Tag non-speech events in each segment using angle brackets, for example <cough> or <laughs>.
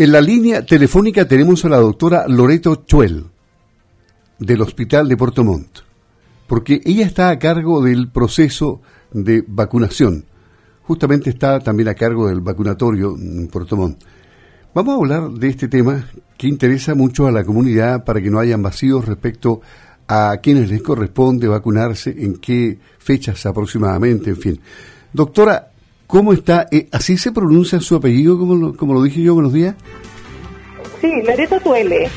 En la línea telefónica tenemos a la doctora Loreto Chuel, del Hospital de Puerto Montt, porque ella está a cargo del proceso de vacunación. Justamente está también a cargo del vacunatorio en Puerto Montt. Vamos a hablar de este tema que interesa mucho a la comunidad para que no hayan vacíos respecto a quienes les corresponde vacunarse, en qué fechas aproximadamente, en fin. Doctora, ¿Cómo está? Eh, ¿Así se pronuncia su apellido, como lo, como lo dije yo buenos días? Sí, Loreto Tuele.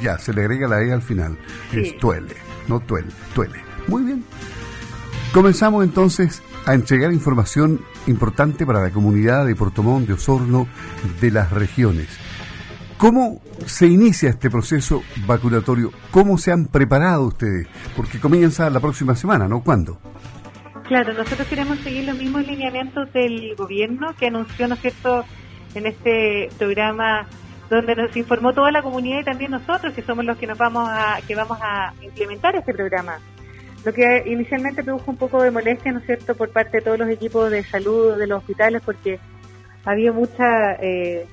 Ya, se le agrega la E al final. Es Tuele, no Tuele, Tuele. Muy bien. Comenzamos entonces a entregar información importante para la comunidad de Portomón, de Osorno, de las regiones. ¿Cómo se inicia este proceso vacunatorio? ¿Cómo se han preparado ustedes? Porque comienza la próxima semana, ¿no? ¿Cuándo? Claro, nosotros queremos seguir los mismos lineamientos del gobierno que anunció, ¿no es cierto?, en este programa donde nos informó toda la comunidad y también nosotros, que somos los que nos vamos a, que vamos a implementar este programa. Lo que inicialmente produjo un poco de molestia, ¿no es cierto?, por parte de todos los equipos de salud de los hospitales, porque había mucha, eh,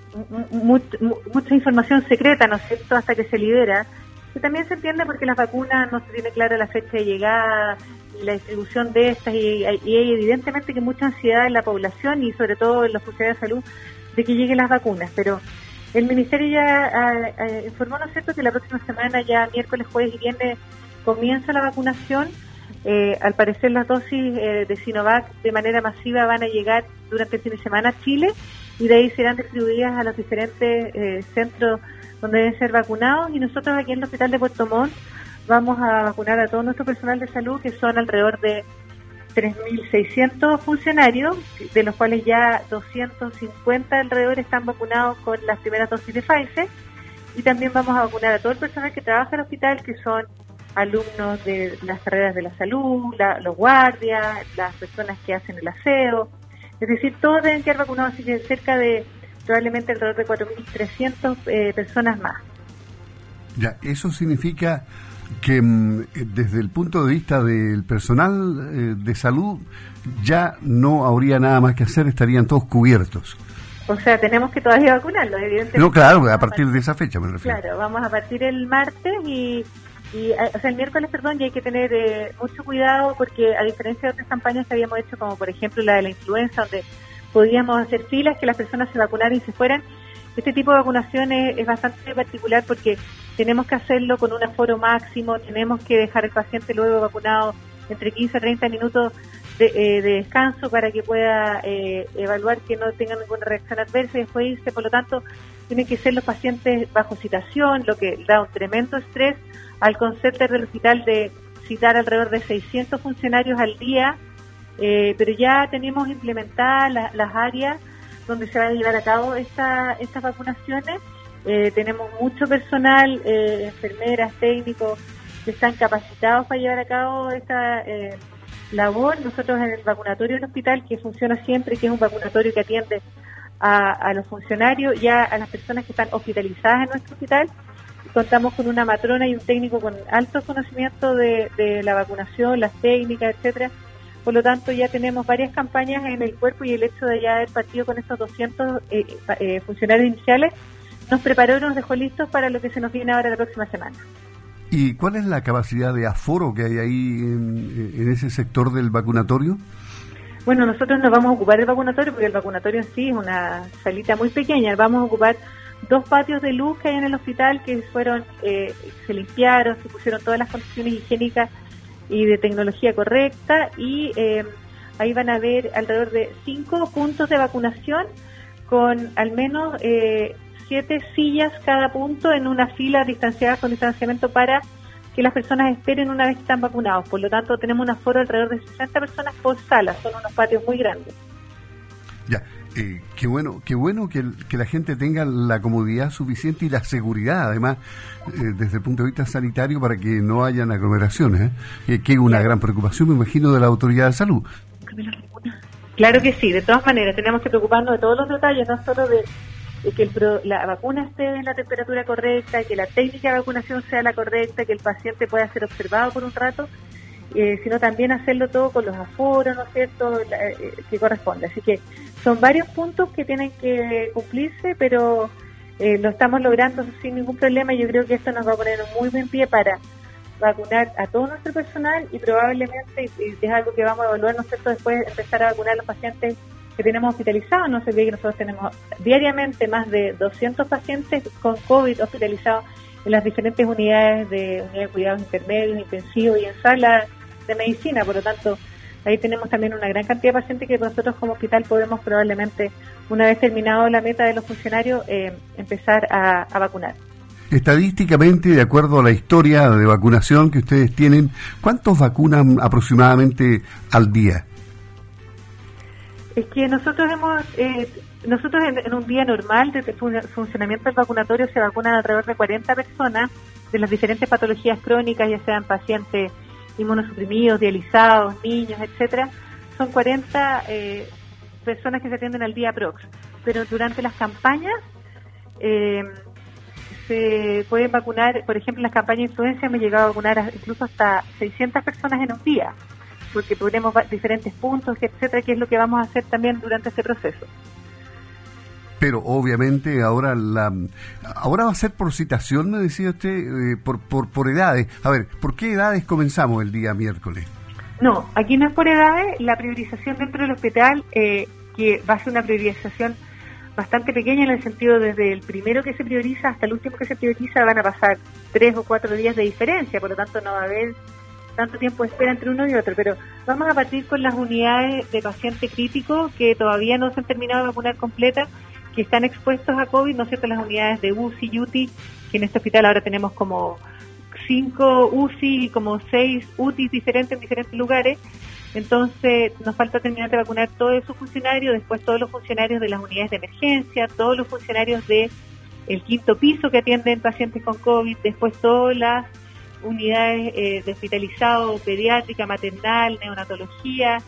mucha información secreta, ¿no es cierto?, hasta que se libera. Y también se entiende porque las vacunas no se tiene clara la fecha de llegada, la distribución de estas y, hay evidentemente que mucha ansiedad en la población y sobre todo en los funcionarios de salud de que lleguen las vacunas, pero el Ministerio ya ah, ah, informó, ¿no que la próxima semana, ya miércoles, jueves y viernes, comienza la vacunación. Eh, al parecer las dosis eh, de Sinovac de manera masiva van a llegar durante el fin de semana a Chile y de ahí serán distribuidas a los diferentes eh, centros donde deben ser vacunados y nosotros aquí en el Hospital de Puerto Montt vamos a vacunar a todo nuestro personal de salud, que son alrededor de 3.600 funcionarios, de los cuales ya 250 alrededor están vacunados con las primeras dosis de Pfizer. Y también vamos a vacunar a todo el personal que trabaja en el hospital, que son alumnos de las carreras de la salud, los guardias, las personas que hacen el aseo. Es decir, todos deben quedar vacunados, así cerca de probablemente alrededor de 4.300 eh, personas más. Ya, eso significa que mm, desde el punto de vista del personal eh, de salud ya no habría nada más que hacer, estarían todos cubiertos. O sea, tenemos que todavía vacunarlos, evidentemente. No, claro, a partir de esa fecha me refiero. Claro, vamos a partir el martes y, y o sea, el miércoles, perdón, y hay que tener eh, mucho cuidado porque a diferencia de otras campañas que habíamos hecho, como por ejemplo la de la influenza, donde podíamos hacer filas, que las personas se vacunaran y se fueran, este tipo de vacunación es, bastante particular porque tenemos que hacerlo con un aforo máximo, tenemos que dejar al paciente luego vacunado entre 15 a 30 minutos eh, de, descanso para que pueda eh, evaluar que no tenga ninguna reacción adversa y después irse. Por lo tanto, tienen que ser los pacientes bajo citación, lo que da un tremendo estrés al concepto del hospital de citar alrededor de 600 funcionarios al día, eh, pero ya tenemos implementadas las áreas donde se van a llevar a cabo esta, estas vacunaciones. Eh, tenemos mucho personal, eh, enfermeras, técnicos, que están capacitados para llevar a cabo esta eh, labor. Nosotros en el vacunatorio del hospital, que funciona siempre, que es un vacunatorio que atiende a, los funcionarios y a, las personas que están hospitalizadas en nuestro hospital, contamos con una matrona y un técnico con alto conocimiento de, de la vacunación, las técnicas, etcétera, por lo tanto, ya tenemos varias campañas en el cuerpo y el hecho de ya haber partido con estos 200 eh, eh, funcionarios iniciales nos preparó y nos dejó listos para lo que se nos viene ahora la próxima semana. ¿Y cuál es la capacidad de aforo que hay ahí en, ese sector del vacunatorio? Bueno, nosotros nos vamos a ocupar del vacunatorio porque el vacunatorio en sí es una salita muy pequeña. Vamos a ocupar dos patios de luz que hay en el hospital que fueron, eh, se limpiaron, se pusieron todas las condiciones higiénicas y de tecnología correcta y eh, ahí van a ver alrededor de cinco puntos de vacunación con al menos eh, siete sillas cada punto en una fila distanciada con distanciamiento para que las personas esperen una vez que están vacunados. Por lo tanto, tenemos un aforo alrededor de 60 personas por sala. Son unos patios muy grandes. Ya, eh, qué bueno, qué bueno que, la gente tenga la comodidad suficiente y la seguridad, además, eh, desde el punto de vista sanitario, para que no hayan aglomeraciones, ¿eh? que es una gran preocupación, me imagino, de la autoridad de salud. Claro que sí, de todas maneras, tenemos que preocuparnos de todos los detalles, no solo de, que la vacuna esté en la temperatura correcta, que la técnica de vacunación sea la correcta, que el paciente pueda ser observado por un rato eh, sino también hacerlo todo con los aforos, ¿no es cierto?, eh, que corresponde. Así que son varios puntos que tienen que cumplirse, pero eh, lo estamos logrando sin ningún problema y yo creo que esto nos va a poner muy buen pie para vacunar a todo nuestro personal y probablemente, y es algo que vamos a evaluar, ¿no es cierto?, después empezar a vacunar a los pacientes que tenemos hospitalizados. No se olvide que nosotros tenemos diariamente más de 200 pacientes con COVID hospitalizados en las diferentes unidades de unidades de cuidados intermedios, intensivos y en salas de medicina. Por lo tanto, ahí tenemos también una gran cantidad de pacientes que nosotros como hospital podemos probablemente, una vez terminado la meta de los funcionarios, eh, empezar a vacunar. Estadísticamente, de acuerdo a la historia de vacunación que ustedes tienen, ¿cuántos vacunan aproximadamente al día? Es que nosotros hemos, eh, nosotros en, un día normal de funcionamiento del vacunatorio se vacunan alrededor de 40 personas de las diferentes patologías crónicas, ya sean pacientes inmunosuprimidos, dializados, niños, etcétera. Son 40 eh, personas que se atienden al día prox. Pero durante las campañas eh, se pueden vacunar, por ejemplo, en las campañas de influencia hemos llegado a vacunar incluso hasta 600 personas en un día porque ponemos diferentes puntos, etcétera, que es lo que vamos a hacer también durante este proceso. Pero obviamente ahora la ahora va a ser por citación, me decía usted, eh, por, por, por edades. A ver, ¿por qué edades comenzamos el día miércoles? No, aquí no es por edades, la priorización dentro del hospital, eh, que va a ser una priorización bastante pequeña en el sentido desde el primero que se prioriza hasta el último que se prioriza van a pasar tres o cuatro días de diferencia, por lo tanto no va a haber tanto tiempo de espera entre uno y otro, pero vamos a partir con las unidades de paciente crítico que todavía no se han terminado de vacunar completa, que están expuestos a COVID, ¿no es cierto? Las unidades de UCI y UTI, que en este hospital ahora tenemos como cinco UCI y como seis UTI diferentes en diferentes lugares. Entonces, nos falta terminar de vacunar todos esos funcionarios, después todos los funcionarios de las unidades de emergencia, todos los funcionarios de el quinto piso que atienden pacientes con COVID, después todas las unidades eh, de hospitalizado, pediátrica, maternal, neonatología,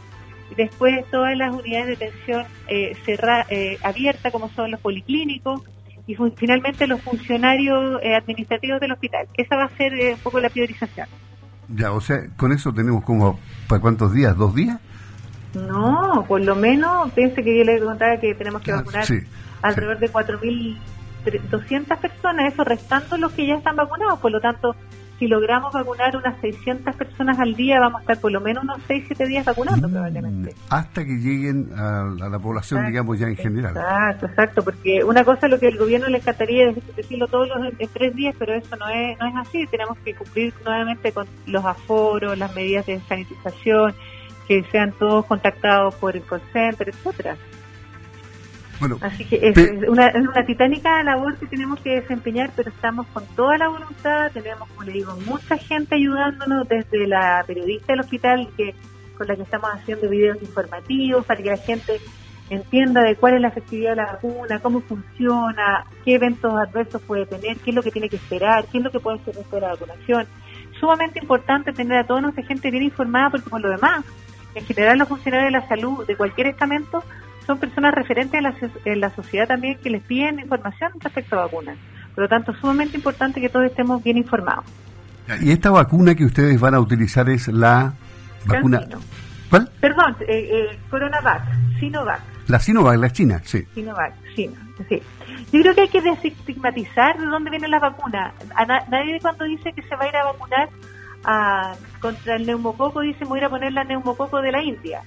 y después todas las unidades de atención eh, eh, abierta, como son los policlínicos, y finalmente los funcionarios eh, administrativos del hospital. Esa va a ser un poco la priorización. Ya, o sea, con eso tenemos como, ¿para cuántos días? ¿Dos días? No, por lo menos, piense que yo le contaba que tenemos que ah, vacunar alrededor de 4.200 personas, eso restando los que ya están vacunados, por lo tanto, si logramos vacunar unas 600 personas al día, vamos a estar por lo menos unos 6, 7 días vacunando mm, probablemente. Hasta que lleguen a, la población, digamos, ya en general. Exacto, exacto, porque una cosa es lo que el gobierno le encantaría decirlo todos los en tres días, pero eso no es, no es así. Tenemos que cumplir nuevamente con los aforos, las medidas de sanitización, que sean todos contactados por el call center, etcétera. Así que es, una, una titánica labor que tenemos que desempeñar, pero estamos con toda la voluntad, tenemos, como le digo, mucha gente ayudándonos, desde la periodista del hospital que con la que estamos haciendo videos informativos para que la gente entienda de cuál es la efectividad de la vacuna, cómo funciona, qué eventos adversos puede tener, qué es lo que tiene que esperar, qué es lo que puede ser después de la vacunación. Sumamente importante tener a toda nuestra gente bien informada porque por lo demás, en general los funcionarios de la salud de cualquier estamento son personas referentes en la, en la sociedad también que les piden información respecto a vacunas. Por lo tanto, es sumamente importante que todos estemos bien informados. ¿Y esta vacuna que ustedes van a utilizar es la vacuna? ¿Cuál? Perdón, eh, eh, Coronavac, Sinovac. La Sinovac, la China, sí. Sinovac, China, sí. Yo creo que hay que desestigmatizar de dónde vienen las vacunas. nadie cuando dice que se va a ir a vacunar a, contra el neumococo dice me voy a ir a poner la neumococo de la India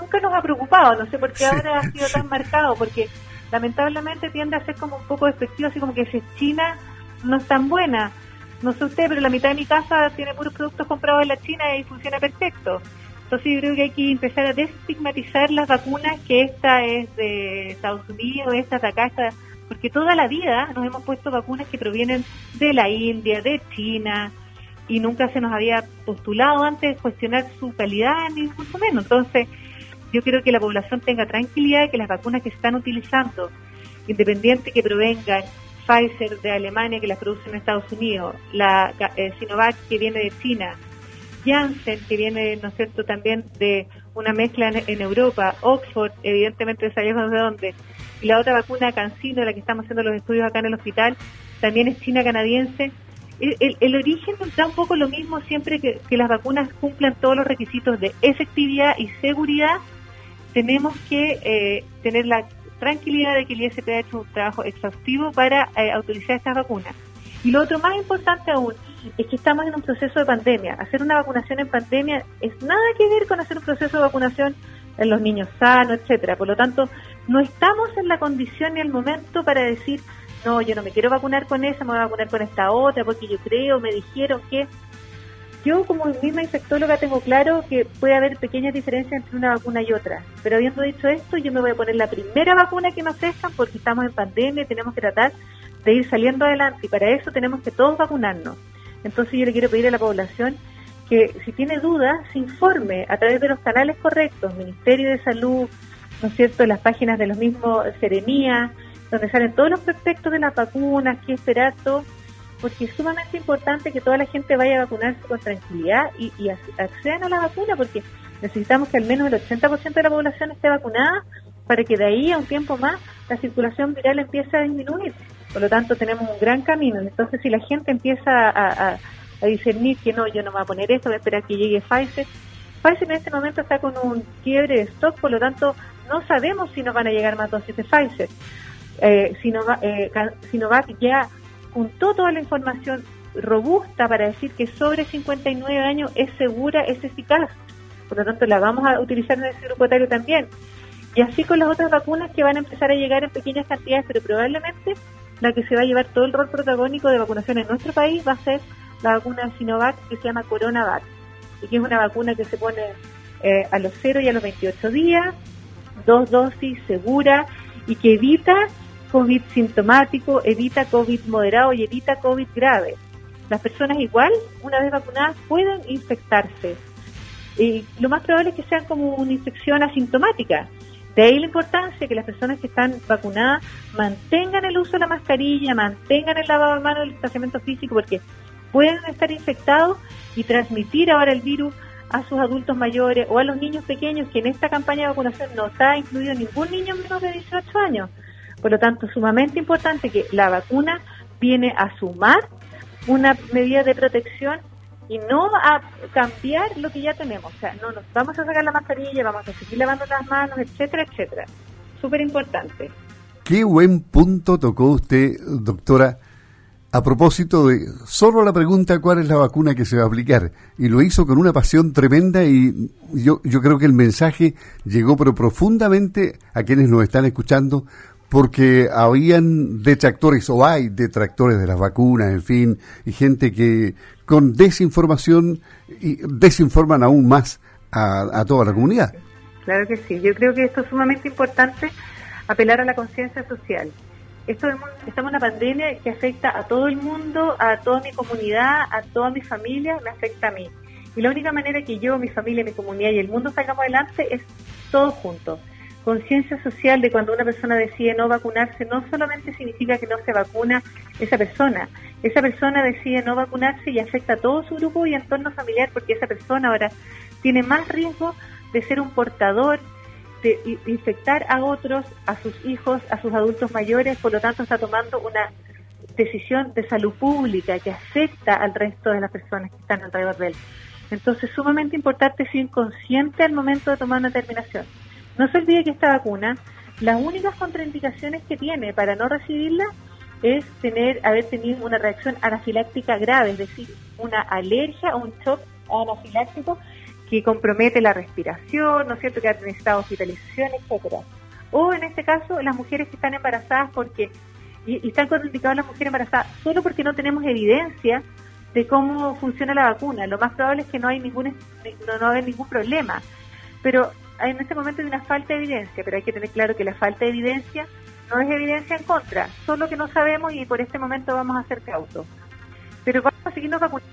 nunca nos ha preocupado, no sé por qué ahora ha sido tan <laughs> marcado, porque lamentablemente tiende a ser como un poco despectivo, así como que si China no es tan buena. No sé usted, pero la mitad de mi casa tiene puros productos comprados en la China y funciona perfecto. Entonces yo creo que hay que empezar a destigmatizar las vacunas, que esta es de Estados Unidos, esta de acá, esta, porque toda la vida nos hemos puesto vacunas que provienen de la India, de China, y nunca se nos había postulado antes cuestionar su calidad ni mucho menos. Entonces, yo quiero que la población tenga tranquilidad de que las vacunas que están utilizando, independiente que provengan Pfizer de Alemania, que las produce en Estados Unidos, la eh, Sinovac que viene de China, Janssen que viene, ¿no es cierto?, también de una mezcla en, Europa, Oxford, evidentemente sabemos de dónde, y la otra vacuna CanSino, la que estamos haciendo los estudios acá en el hospital, también es china canadiense, el, origen da un poco lo mismo siempre que, las vacunas cumplan todos los requisitos de efectividad y seguridad. Tenemos que eh, tener la tranquilidad de que el ISP ha hecho un trabajo exhaustivo para eh, autorizar estas vacunas. Y lo otro más importante aún es que estamos en un proceso de pandemia. Hacer una vacunación en pandemia es nada que ver con hacer un proceso de vacunación en los niños sanos, etcétera. Por lo tanto, no estamos en la condición ni el momento para decir, no, yo no me quiero vacunar con esa, me voy a vacunar con esta otra, porque yo creo, me dijeron que... Yo como misma infectóloga tengo claro que puede haber pequeñas diferencias entre una vacuna y otra, pero habiendo dicho esto, yo me voy a poner la primera vacuna que me ofrezcan porque estamos en pandemia y tenemos que tratar de ir saliendo adelante y para eso tenemos que todos vacunarnos. Entonces yo le quiero pedir a la población que si tiene dudas, se informe a través de los canales correctos, Ministerio de Salud, ¿no es cierto?, las páginas de los mismos Seremía, donde salen todos los prospectos de las vacunas, qué esperar, todo, porque es sumamente importante que toda la gente vaya a vacunarse con tranquilidad y, y accedan a la vacuna, porque necesitamos que al menos el 80% de la población esté vacunada para que de ahí a un tiempo más la circulación viral empiece a disminuir. Por lo tanto, tenemos un gran camino. Entonces, si la gente empieza a, a, discernir que no, yo no me voy a poner esto, voy a esperar que llegue Pfizer, Pfizer en este momento está con un quiebre de stock, por lo tanto, no sabemos si nos van a llegar más dosis de Pfizer. Eh, Sinovac, eh, Sinovac ya juntó toda la información robusta para decir que sobre 59 años es segura, es eficaz. Por lo tanto, la vamos a utilizar en ese grupo etario también. Y así con las otras vacunas que van a empezar a llegar en pequeñas cantidades, pero probablemente la que se va a llevar todo el rol protagónico de vacunación en nuestro país va a ser la vacuna Sinovac que se llama CoronaVac, y que es una vacuna que se pone eh, a los 0 y a los 28 días, dos dosis segura y que evita COVID sintomático, evita COVID moderado y evita COVID grave. Las personas igual, una vez vacunadas, pueden infectarse. Y lo más probable es que sean como una infección asintomática, de ahí la importancia que las personas que están vacunadas mantengan el uso de la mascarilla, mantengan el lavado de manos, el distanciamiento físico, porque pueden estar infectados y transmitir ahora el virus a sus adultos mayores o a los niños pequeños, que en esta campaña de vacunación no está incluido ningún niño menos de 18 años. Por lo tanto, sumamente importante que la vacuna viene a sumar una medida de protección y no a cambiar lo que ya tenemos. O sea, no nos vamos a sacar la mascarilla, vamos a seguir lavando las manos, etcétera, etcétera. Súper importante. Qué buen punto tocó usted, doctora, a propósito de solo la pregunta cuál es la vacuna que se va a aplicar. Y lo hizo con una pasión tremenda y yo, yo creo que el mensaje llegó pero profundamente a quienes nos están escuchando porque habían detractores o hay detractores de las vacunas, en fin, y gente que con desinformación y desinforman aún más a, toda la comunidad. Claro que sí, yo creo que esto es sumamente importante, apelar a la conciencia social. Esto estamos en una pandemia que afecta a todo el mundo, a toda mi comunidad, a toda mi familia, me afecta a mí. Y la única manera que yo, mi familia, mi comunidad y el mundo salgamos adelante es todos juntos conciencia social de cuando una persona decide no vacunarse, no solamente significa que no se vacuna esa persona, esa persona decide no vacunarse y afecta a todo su grupo y entorno familiar porque esa persona ahora tiene más riesgo de ser un portador, de infectar a otros, a sus hijos, a sus adultos mayores, por lo tanto está tomando una decisión de salud pública que afecta al resto de las personas que están alrededor de él. Entonces, sumamente importante ser consciente al momento de tomar una determinación. No se olvide que esta vacuna, las únicas contraindicaciones que tiene para no recibirla es tener, haber tenido una reacción anafiláctica grave, es decir, una alergia o un shock anafiláctico que compromete la respiración, ¿no es cierto?, que ha necesitado hospitalización, etcétera. O en este caso, las mujeres que están embarazadas porque, y, están contraindicadas las mujeres embarazadas solo porque no tenemos evidencia de cómo funciona la vacuna. Lo más probable es que no hay ningún, no, no ningún problema. Pero en este momento hay una falta de evidencia, pero hay que tener claro que la falta de evidencia no es evidencia en contra, solo que no sabemos y por este momento vamos a ser cautos. Pero vamos a seguirnos vacunando.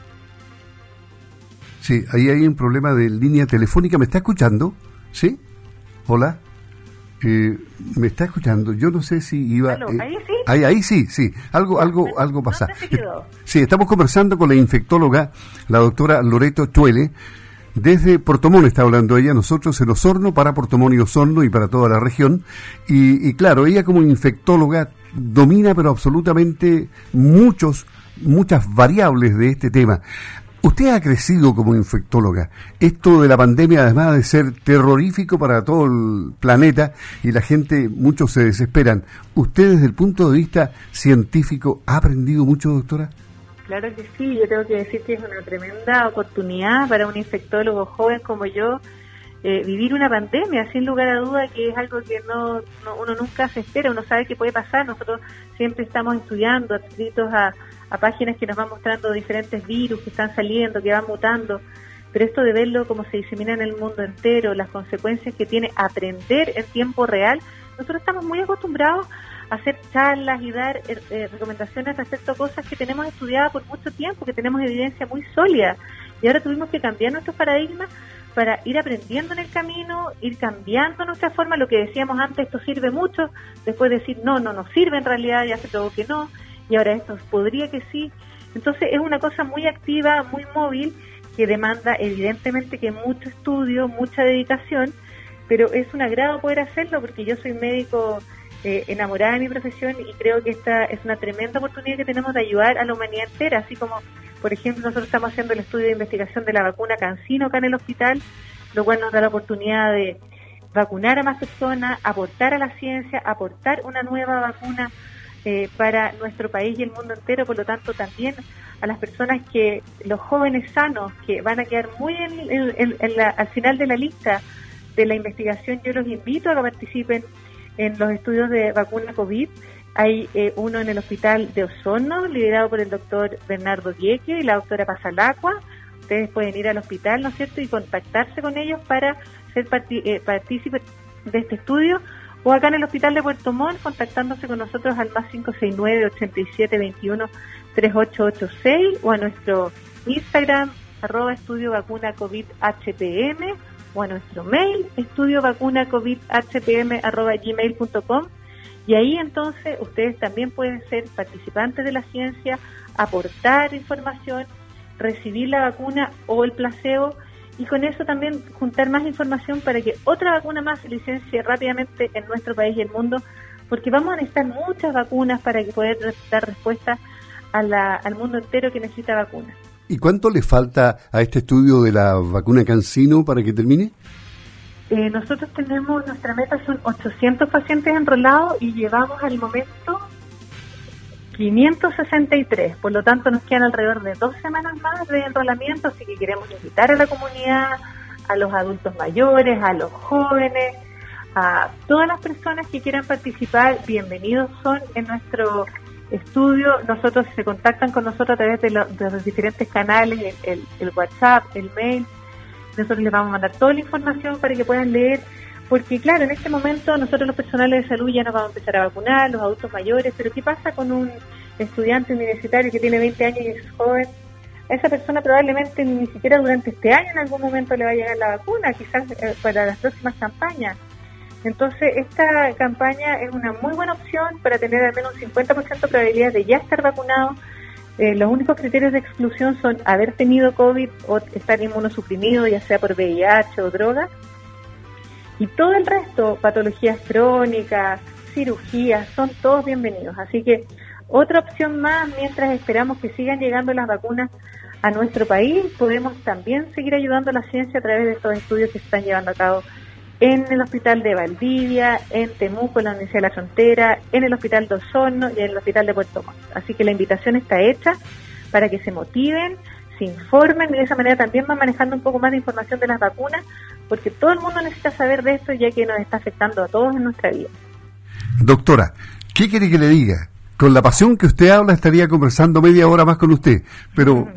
Sí, ahí hay un problema de línea telefónica. ¿Me está escuchando? ¿Sí? Hola. Eh, me está escuchando. Yo no sé si iba. Eh, ¿Ahí sí? Ahí, sí, sí. Algo, algo, algo pasa. Sí, estamos conversando con la infectóloga, la doctora Loreto Chuele desde Portomón está hablando ella, nosotros en Osorno, para Portomón y Osorno y para toda la región. Y, claro, ella como infectóloga domina pero absolutamente muchos muchas variables de este tema. Usted ha crecido como infectóloga. Esto de la pandemia, además de ser terrorífico para todo el planeta y la gente, muchos se desesperan. ¿Usted desde el punto de vista científico ha aprendido mucho, doctora? Claro que sí, yo tengo que decir que es una tremenda oportunidad para un infectólogo joven como yo eh, vivir una pandemia, sin lugar a duda que es algo que no, uno nunca se espera, uno sabe que puede pasar, nosotros siempre estamos estudiando, adscritos a, a páginas que nos van mostrando diferentes virus que están saliendo, que van mutando, pero esto de verlo como se disemina en el mundo entero, las consecuencias que tiene aprender en tiempo real, nosotros estamos muy acostumbrados hacer charlas y dar eh, eh, recomendaciones respecto a cosas que tenemos estudiadas por mucho tiempo, que tenemos evidencia muy sólida, y ahora tuvimos que cambiar nuestros paradigmas para ir aprendiendo en el camino, ir cambiando nuestra forma, lo que decíamos antes, esto sirve mucho, después decir, no, no nos sirve en realidad, ya se probó que no, y ahora esto podría que sí. Entonces es una cosa muy activa, muy móvil, que demanda evidentemente que mucho estudio, mucha dedicación, pero es un agrado poder hacerlo porque yo soy médico eh, enamorada de mi profesión y creo que esta es una tremenda oportunidad que tenemos de ayudar a la humanidad entera, así como por ejemplo, nosotros estamos haciendo el estudio de investigación de la vacuna Cancino acá en el hospital, lo cual nos da la oportunidad de vacunar a más personas, aportar a la ciencia, aportar una nueva vacuna eh, para nuestro país y el mundo entero, por lo tanto también a las personas que, los jóvenes sanos, que van a quedar muy en, al final de la lista de la investigación, yo los invito a que participen en los estudios de vacuna COVID hay eh, uno en el hospital de Osorno, liderado por el doctor Bernardo Dieque y la doctora Pasalacua. Ustedes pueden ir al hospital, ¿no es cierto?, y contactarse con ellos para ser eh, partícipes de este estudio. O acá en el hospital de Puerto Montt, contactándose con nosotros al más 569-8721-3886 o a nuestro Instagram, arroba estudio vacuna COVID HPM o a nuestro mail, estudio vacuna COVID HPM arroba gmail.com y ahí entonces ustedes también pueden ser participantes de la ciencia, aportar información, recibir la vacuna o el placebo y con eso también juntar más información para que otra vacuna más se licencie rápidamente en nuestro país y el mundo, porque vamos a necesitar muchas vacunas para que poder dar respuesta al mundo entero que necesita vacunas. ¿Y cuánto le falta a este estudio de la vacuna Cancino para que termine? Eh, nosotros tenemos, nuestra meta son 800 pacientes enrolados y llevamos al momento 563, por lo tanto nos quedan alrededor de dos semanas más de enrolamiento, así que queremos invitar a la comunidad, a los adultos mayores, a los jóvenes, a todas las personas que quieran participar, bienvenidos son en nuestro estudio. Nosotros se contactan con nosotros a través de, los diferentes canales, el WhatsApp, el mail, nosotros les vamos a mandar toda la información para que puedan leer, porque claro, en este momento nosotros los personales de salud ya nos vamos a empezar a vacunar, los adultos mayores, pero ¿qué pasa con un estudiante universitario que tiene 20 años y es joven? Esa persona probablemente ni siquiera durante este año en algún momento le va a llegar la vacuna, quizás eh, para las próximas campañas. Entonces, esta campaña es una muy buena opción para tener al menos un 50% de probabilidad de ya estar vacunado eh, los únicos criterios de exclusión son haber tenido COVID o estar inmunosuprimido, ya sea por VIH o droga. Y todo el resto, patologías crónicas, cirugías, son todos bienvenidos. Así que otra opción más, mientras esperamos que sigan llegando las vacunas a nuestro país, podemos también seguir ayudando a la ciencia a través de estos estudios que se están llevando a cabo en el Hospital de Valdivia, en Temuco, en la Universidad de la Frontera, en el Hospital de Osorno y en el Hospital de Puerto Montt. Así que la invitación está hecha para que se motiven, se informen y de esa manera también van manejando un poco más de información de las vacunas, porque todo el mundo necesita saber de esto ya que nos está afectando a todos en nuestra vida. Doctora, ¿qué quiere que le diga? Con la pasión que usted habla estaría conversando media hora más con usted, pero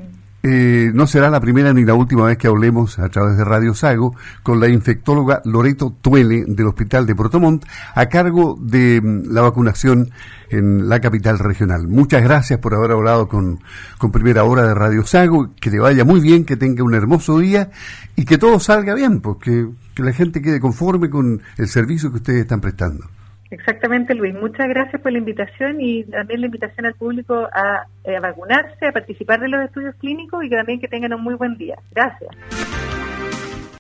eh, no será la primera ni la última vez que hablemos a través de Radio Sago con la infectóloga Loreto Tuele del Hospital de Portomont a cargo de mm, la vacunación en la capital regional. Muchas gracias por haber hablado con, con Primera Hora de Radio Sago. Que le vaya muy bien, que tenga un hermoso día y que todo salga bien, porque que la gente quede conforme con el servicio que ustedes están prestando. Exactamente, Luis. Muchas gracias por la invitación y también la invitación al público a, eh, vacunarse, a participar de los estudios clínicos y también que tengan un muy buen día. Gracias.